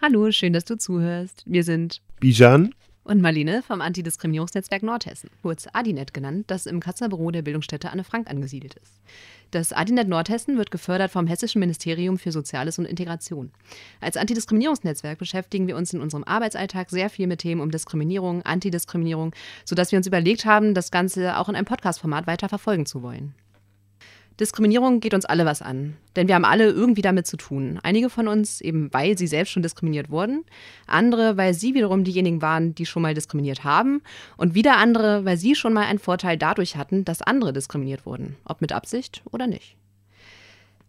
Hallo, schön, dass du zuhörst. Wir sind Bijan und Marlene vom Antidiskriminierungsnetzwerk Nordhessen, kurz Adinet genannt, das im Kasseler Büro der Bildungsstätte Anne Frank angesiedelt ist. Das Adinet Nordhessen wird gefördert vom Hessischen Ministerium für Soziales und Integration. Als Antidiskriminierungsnetzwerk beschäftigen wir uns in unserem Arbeitsalltag sehr viel mit Themen um Diskriminierung, Antidiskriminierung, sodass wir uns überlegt haben, das Ganze auch in einem Podcast-Format weiter verfolgen zu wollen. Diskriminierung geht uns alle was an, denn wir haben alle irgendwie damit zu tun. Einige von uns eben, weil sie selbst schon diskriminiert wurden, andere, weil sie wiederum diejenigen waren, die schon mal diskriminiert haben und wieder andere, weil sie schon mal einen Vorteil dadurch hatten, dass andere diskriminiert wurden, ob mit Absicht oder nicht.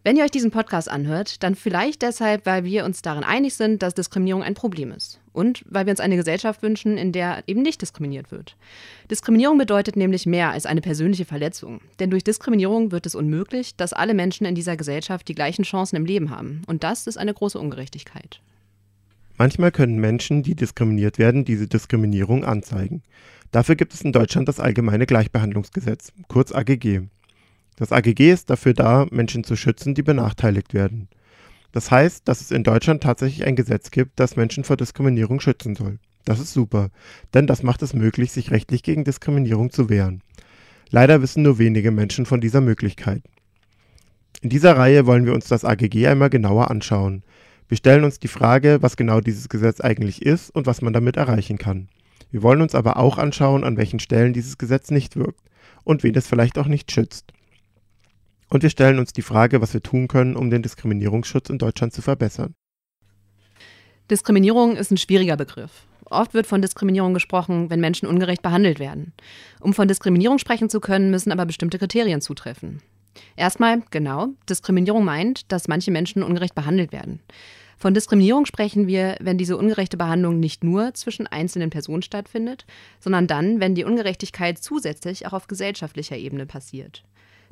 Wenn ihr euch diesen Podcast anhört, dann vielleicht deshalb, weil wir uns darin einig sind, dass Diskriminierung ein Problem ist. Und weil wir uns eine Gesellschaft wünschen, in der eben nicht diskriminiert wird. Diskriminierung bedeutet nämlich mehr als eine persönliche Verletzung. Denn durch Diskriminierung wird es unmöglich, dass alle Menschen in dieser Gesellschaft die gleichen Chancen im Leben haben. Und das ist eine große Ungerechtigkeit. Manchmal können Menschen, die diskriminiert werden, diese Diskriminierung anzeigen. Dafür gibt es in Deutschland das Allgemeine Gleichbehandlungsgesetz, kurz AGG. Das AGG ist dafür da, Menschen zu schützen, die benachteiligt werden. Das heißt, dass es in Deutschland tatsächlich ein Gesetz gibt, das Menschen vor Diskriminierung schützen soll. Das ist super, denn das macht es möglich, sich rechtlich gegen Diskriminierung zu wehren. Leider wissen nur wenige Menschen von dieser Möglichkeit. In dieser Reihe wollen wir uns das AGG einmal genauer anschauen. Wir stellen uns die Frage, was genau dieses Gesetz eigentlich ist und was man damit erreichen kann. Wir wollen uns aber auch anschauen, an welchen Stellen dieses Gesetz nicht wirkt und wen es vielleicht auch nicht schützt. Und wir stellen uns die Frage, was wir tun können, um den Diskriminierungsschutz in Deutschland zu verbessern. Diskriminierung ist ein schwieriger Begriff. Oft wird von Diskriminierung gesprochen, wenn Menschen ungerecht behandelt werden. Um von Diskriminierung sprechen zu können, müssen aber bestimmte Kriterien zutreffen. Erstmal, genau, Diskriminierung meint, dass manche Menschen ungerecht behandelt werden. Von Diskriminierung sprechen wir, wenn diese ungerechte Behandlung nicht nur zwischen einzelnen Personen stattfindet, sondern dann, wenn die Ungerechtigkeit zusätzlich auch auf gesellschaftlicher Ebene passiert.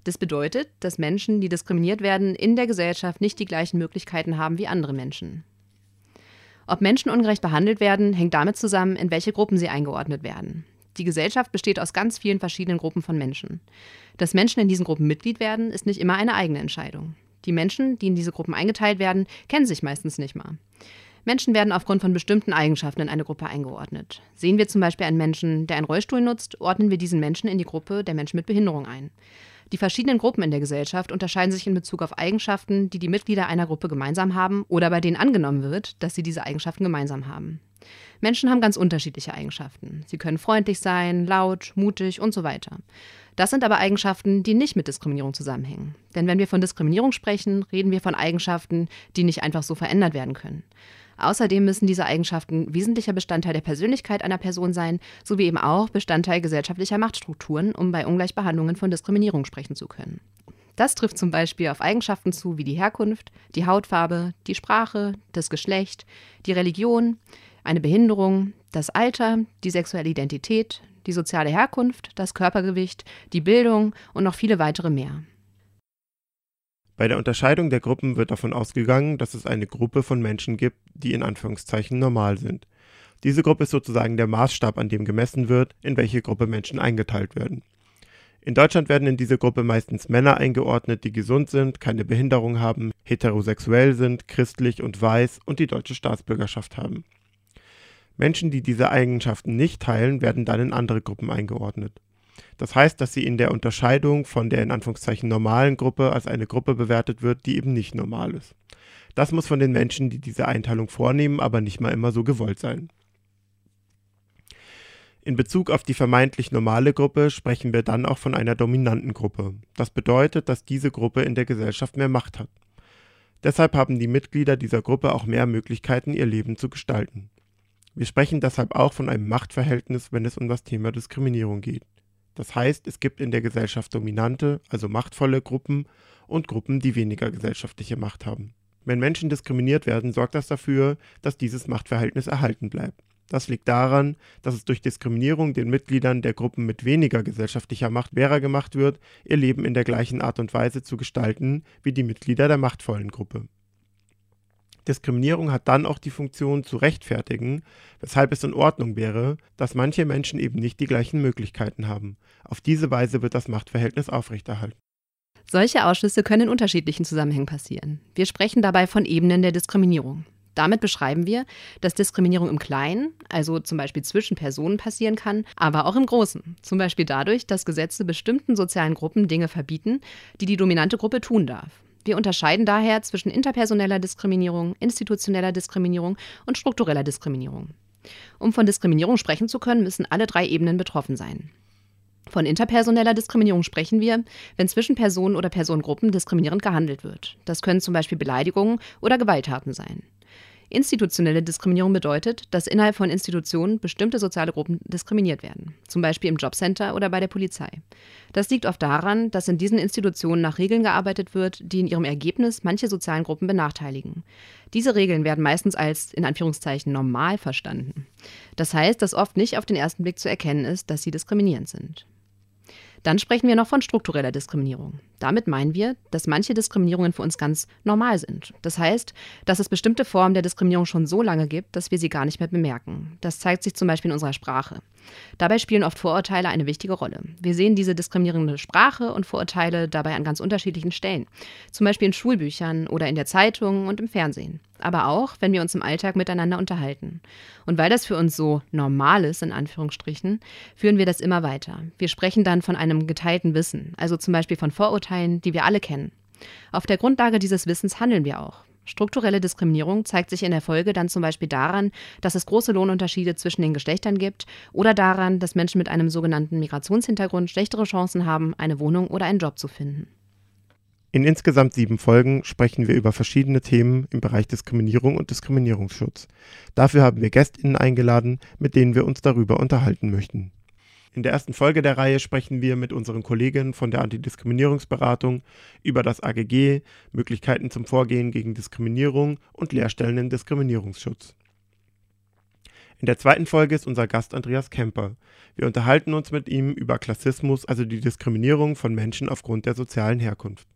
Das bedeutet, dass Menschen, die diskriminiert werden, in der Gesellschaft nicht die gleichen Möglichkeiten haben wie andere Menschen. Ob Menschen ungerecht behandelt werden, hängt damit zusammen, in welche Gruppen sie eingeordnet werden. Die Gesellschaft besteht aus ganz vielen verschiedenen Gruppen von Menschen. Dass Menschen in diesen Gruppen Mitglied werden, ist nicht immer eine eigene Entscheidung. Die Menschen, die in diese Gruppen eingeteilt werden, kennen sich meistens nicht mal. Menschen werden aufgrund von bestimmten Eigenschaften in eine Gruppe eingeordnet. Sehen wir zum Beispiel einen Menschen, der einen Rollstuhl nutzt, ordnen wir diesen Menschen in die Gruppe der Menschen mit Behinderung ein. Die verschiedenen Gruppen in der Gesellschaft unterscheiden sich in Bezug auf Eigenschaften, die die Mitglieder einer Gruppe gemeinsam haben oder bei denen angenommen wird, dass sie diese Eigenschaften gemeinsam haben. Menschen haben ganz unterschiedliche Eigenschaften. Sie können freundlich sein, laut, mutig und so weiter. Das sind aber Eigenschaften, die nicht mit Diskriminierung zusammenhängen. Denn wenn wir von Diskriminierung sprechen, reden wir von Eigenschaften, die nicht einfach so verändert werden können. Außerdem müssen diese Eigenschaften wesentlicher Bestandteil der Persönlichkeit einer Person sein, sowie eben auch Bestandteil gesellschaftlicher Machtstrukturen, um bei Ungleichbehandlungen von Diskriminierung sprechen zu können. Das trifft zum Beispiel auf Eigenschaften zu wie die Herkunft, die Hautfarbe, die Sprache, das Geschlecht, die Religion, eine Behinderung, das Alter, die sexuelle Identität, die soziale Herkunft, das Körpergewicht, die Bildung und noch viele weitere mehr. Bei der Unterscheidung der Gruppen wird davon ausgegangen, dass es eine Gruppe von Menschen gibt, die in Anführungszeichen normal sind. Diese Gruppe ist sozusagen der Maßstab, an dem gemessen wird, in welche Gruppe Menschen eingeteilt werden. In Deutschland werden in diese Gruppe meistens Männer eingeordnet, die gesund sind, keine Behinderung haben, heterosexuell sind, christlich und weiß und die deutsche Staatsbürgerschaft haben. Menschen, die diese Eigenschaften nicht teilen, werden dann in andere Gruppen eingeordnet. Das heißt, dass sie in der Unterscheidung von der in Anführungszeichen normalen Gruppe als eine Gruppe bewertet wird, die eben nicht normal ist. Das muss von den Menschen, die diese Einteilung vornehmen, aber nicht mal immer so gewollt sein. In Bezug auf die vermeintlich normale Gruppe sprechen wir dann auch von einer dominanten Gruppe. Das bedeutet, dass diese Gruppe in der Gesellschaft mehr Macht hat. Deshalb haben die Mitglieder dieser Gruppe auch mehr Möglichkeiten, ihr Leben zu gestalten. Wir sprechen deshalb auch von einem Machtverhältnis, wenn es um das Thema Diskriminierung geht. Das heißt, es gibt in der Gesellschaft dominante, also machtvolle Gruppen und Gruppen, die weniger gesellschaftliche Macht haben. Wenn Menschen diskriminiert werden, sorgt das dafür, dass dieses Machtverhältnis erhalten bleibt. Das liegt daran, dass es durch Diskriminierung den Mitgliedern der Gruppen mit weniger gesellschaftlicher Macht schwerer gemacht wird, ihr Leben in der gleichen Art und Weise zu gestalten wie die Mitglieder der machtvollen Gruppe. Diskriminierung hat dann auch die Funktion zu rechtfertigen, weshalb es in Ordnung wäre, dass manche Menschen eben nicht die gleichen Möglichkeiten haben. Auf diese Weise wird das Machtverhältnis aufrechterhalten. Solche Ausschlüsse können in unterschiedlichen Zusammenhängen passieren. Wir sprechen dabei von Ebenen der Diskriminierung. Damit beschreiben wir, dass Diskriminierung im Kleinen, also zum Beispiel zwischen Personen passieren kann, aber auch im Großen. Zum Beispiel dadurch, dass Gesetze bestimmten sozialen Gruppen Dinge verbieten, die die dominante Gruppe tun darf. Wir unterscheiden daher zwischen interpersoneller Diskriminierung, institutioneller Diskriminierung und struktureller Diskriminierung. Um von Diskriminierung sprechen zu können, müssen alle drei Ebenen betroffen sein. Von interpersoneller Diskriminierung sprechen wir, wenn zwischen Personen oder Personengruppen diskriminierend gehandelt wird. Das können zum Beispiel Beleidigungen oder Gewalttaten sein. Institutionelle Diskriminierung bedeutet, dass innerhalb von Institutionen bestimmte soziale Gruppen diskriminiert werden, zum Beispiel im Jobcenter oder bei der Polizei. Das liegt oft daran, dass in diesen Institutionen nach Regeln gearbeitet wird, die in ihrem Ergebnis manche sozialen Gruppen benachteiligen. Diese Regeln werden meistens als in Anführungszeichen normal verstanden. Das heißt, dass oft nicht auf den ersten Blick zu erkennen ist, dass sie diskriminierend sind. Dann sprechen wir noch von struktureller Diskriminierung. Damit meinen wir, dass manche Diskriminierungen für uns ganz normal sind. Das heißt, dass es bestimmte Formen der Diskriminierung schon so lange gibt, dass wir sie gar nicht mehr bemerken. Das zeigt sich zum Beispiel in unserer Sprache. Dabei spielen oft Vorurteile eine wichtige Rolle. Wir sehen diese diskriminierende Sprache und Vorurteile dabei an ganz unterschiedlichen Stellen. Zum Beispiel in Schulbüchern oder in der Zeitung und im Fernsehen. Aber auch, wenn wir uns im Alltag miteinander unterhalten. Und weil das für uns so normal ist, in Anführungsstrichen, führen wir das immer weiter. Wir sprechen dann von einem geteilten Wissen, also zum Beispiel von Vorurteilen, die wir alle kennen. Auf der Grundlage dieses Wissens handeln wir auch. Strukturelle Diskriminierung zeigt sich in der Folge dann zum Beispiel daran, dass es große Lohnunterschiede zwischen den Geschlechtern gibt oder daran, dass Menschen mit einem sogenannten Migrationshintergrund schlechtere Chancen haben, eine Wohnung oder einen Job zu finden. In insgesamt sieben Folgen sprechen wir über verschiedene Themen im Bereich Diskriminierung und Diskriminierungsschutz. Dafür haben wir Gästinnen eingeladen, mit denen wir uns darüber unterhalten möchten. In der ersten Folge der Reihe sprechen wir mit unseren Kolleginnen von der Antidiskriminierungsberatung über das AGG, Möglichkeiten zum Vorgehen gegen Diskriminierung und Lehrstellen im Diskriminierungsschutz. In der zweiten Folge ist unser Gast Andreas Kemper. Wir unterhalten uns mit ihm über Klassismus, also die Diskriminierung von Menschen aufgrund der sozialen Herkunft.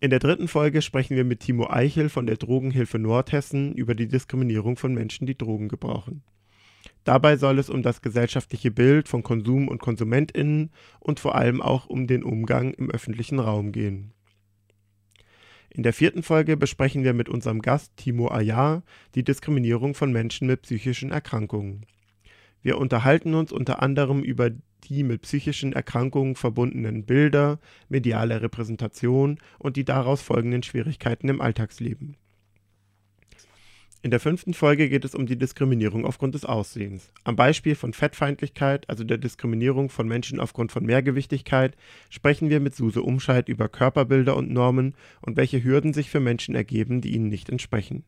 In der dritten Folge sprechen wir mit Timo Eichel von der Drogenhilfe Nordhessen über die Diskriminierung von Menschen, die Drogen gebrauchen. Dabei soll es um das gesellschaftliche Bild von Konsum und Konsumentinnen und vor allem auch um den Umgang im öffentlichen Raum gehen. In der vierten Folge besprechen wir mit unserem Gast Timo Ayar die Diskriminierung von Menschen mit psychischen Erkrankungen. Wir unterhalten uns unter anderem über die mit psychischen Erkrankungen verbundenen Bilder, mediale Repräsentation und die daraus folgenden Schwierigkeiten im Alltagsleben. In der fünften Folge geht es um die Diskriminierung aufgrund des Aussehens. Am Beispiel von Fettfeindlichkeit, also der Diskriminierung von Menschen aufgrund von Mehrgewichtigkeit, sprechen wir mit Suse Umscheid über Körperbilder und Normen und welche Hürden sich für Menschen ergeben, die ihnen nicht entsprechen.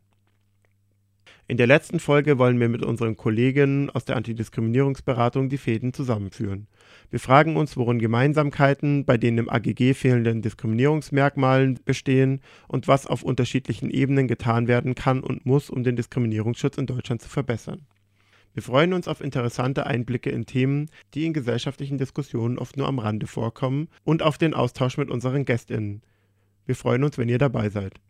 In der letzten Folge wollen wir mit unseren Kolleginnen aus der Antidiskriminierungsberatung die Fäden zusammenführen. Wir fragen uns, worin Gemeinsamkeiten bei den im AGG fehlenden Diskriminierungsmerkmalen bestehen und was auf unterschiedlichen Ebenen getan werden kann und muss, um den Diskriminierungsschutz in Deutschland zu verbessern. Wir freuen uns auf interessante Einblicke in Themen, die in gesellschaftlichen Diskussionen oft nur am Rande vorkommen und auf den Austausch mit unseren Gästinnen. Wir freuen uns, wenn ihr dabei seid.